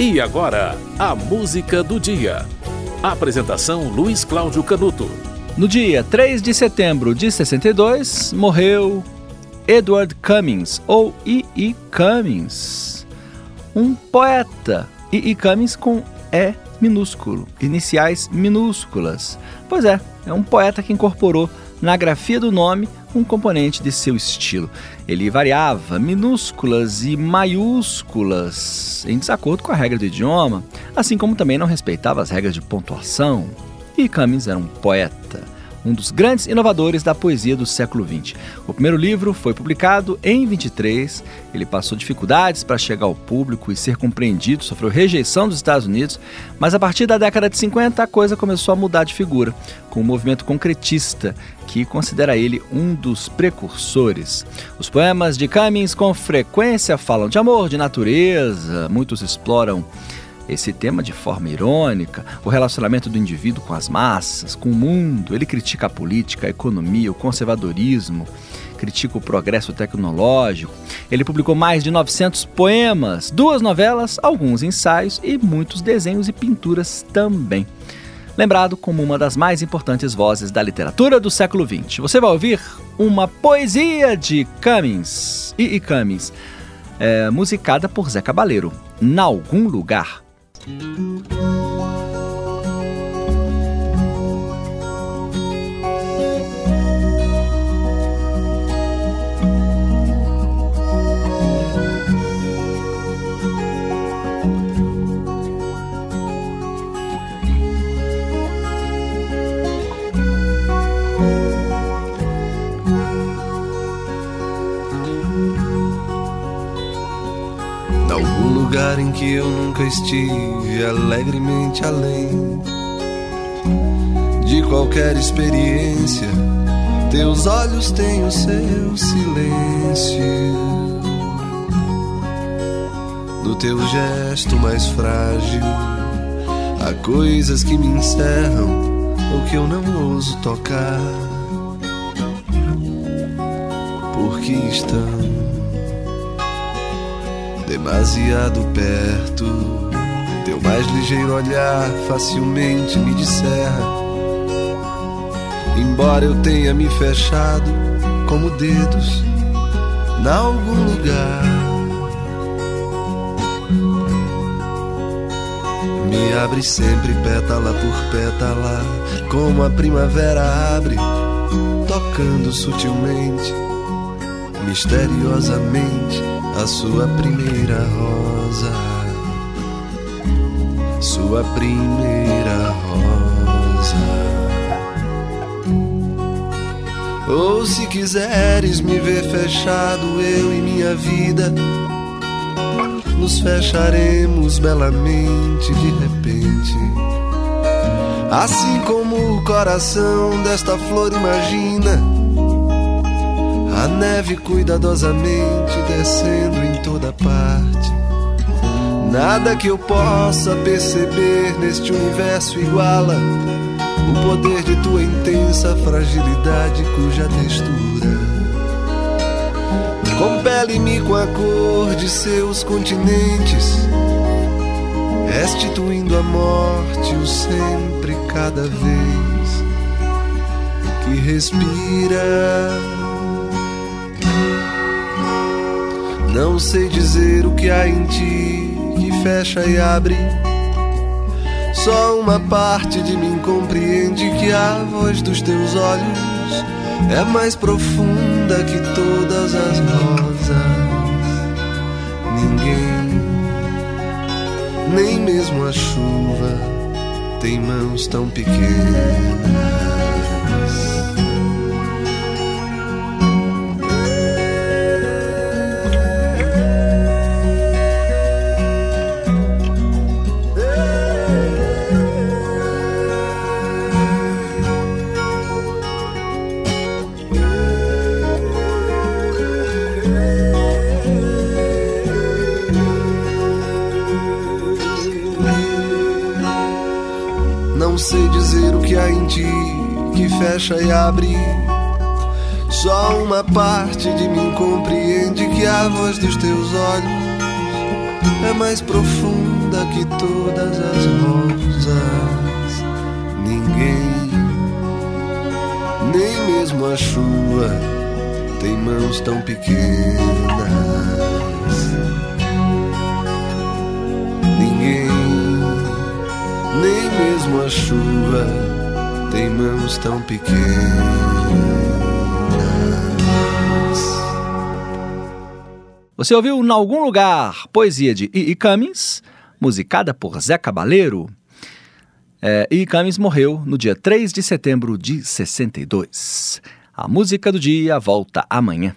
E agora, a música do dia. Apresentação Luiz Cláudio Canuto. No dia 3 de setembro de 62, morreu Edward Cummings, ou E.E. Cummings, um poeta. E.E. Cummings com E minúsculo, iniciais minúsculas. Pois é, é um poeta que incorporou na grafia do nome um componente de seu estilo. Ele variava minúsculas e maiúsculas em desacordo com a regra do idioma, assim como também não respeitava as regras de pontuação. E Cummings era um poeta um dos grandes inovadores da poesia do século XX. O primeiro livro foi publicado em 23. Ele passou dificuldades para chegar ao público e ser compreendido, sofreu rejeição dos Estados Unidos, mas a partir da década de 50 a coisa começou a mudar de figura, com o movimento concretista, que considera ele um dos precursores. Os poemas de Cummings com frequência falam de amor, de natureza, muitos exploram esse tema de forma irônica, o relacionamento do indivíduo com as massas, com o mundo. Ele critica a política, a economia, o conservadorismo, critica o progresso tecnológico. Ele publicou mais de 900 poemas, duas novelas, alguns ensaios e muitos desenhos e pinturas também. Lembrado como uma das mais importantes vozes da literatura do século XX. Você vai ouvir uma poesia de Cummings e, Cummings, é, musicada por Zé Cabaleiro, Em Algum Lugar. Música Algum lugar em que eu nunca estive, alegremente além de qualquer experiência. Teus olhos têm o seu silêncio. No teu gesto mais frágil, há coisas que me encerram ou que eu não ouso tocar. Porque estão demasiado perto. Teu mais ligeiro olhar facilmente me disserra. Embora eu tenha me fechado como dedos em algum lugar. Me abre sempre pétala por pétala, como a primavera abre, tocando sutilmente, misteriosamente a sua primeira rosa, sua primeira rosa. Ou se quiseres me ver fechado, eu e minha vida, nos fecharemos belamente de repente. Assim como o coração desta flor imagina a neve cuidadosamente descendo em toda parte. Nada que eu possa perceber neste universo iguala o poder de tua intensa fragilidade, cuja textura compele-me com a cor de seus continentes, restituindo a morte o sempre cada vez que respira. Não sei dizer o que há em ti que fecha e abre. Só uma parte de mim compreende que a voz dos teus olhos é mais profunda que todas as rosas. Ninguém, nem mesmo a chuva, tem mãos tão pequenas. Não sei dizer o que há em ti que fecha e abre. Só uma parte de mim compreende que a voz dos teus olhos é mais profunda que todas as rosas. Ninguém, nem mesmo a chuva, tem mãos tão pequenas. Mesmo a chuva, tem mãos tão pequenas. Você ouviu Em Algum Lugar, poesia de E.E. Cummings, musicada por Zé Cabaleiro. É, E.E. Cummings morreu no dia 3 de setembro de 62. A música do dia volta amanhã.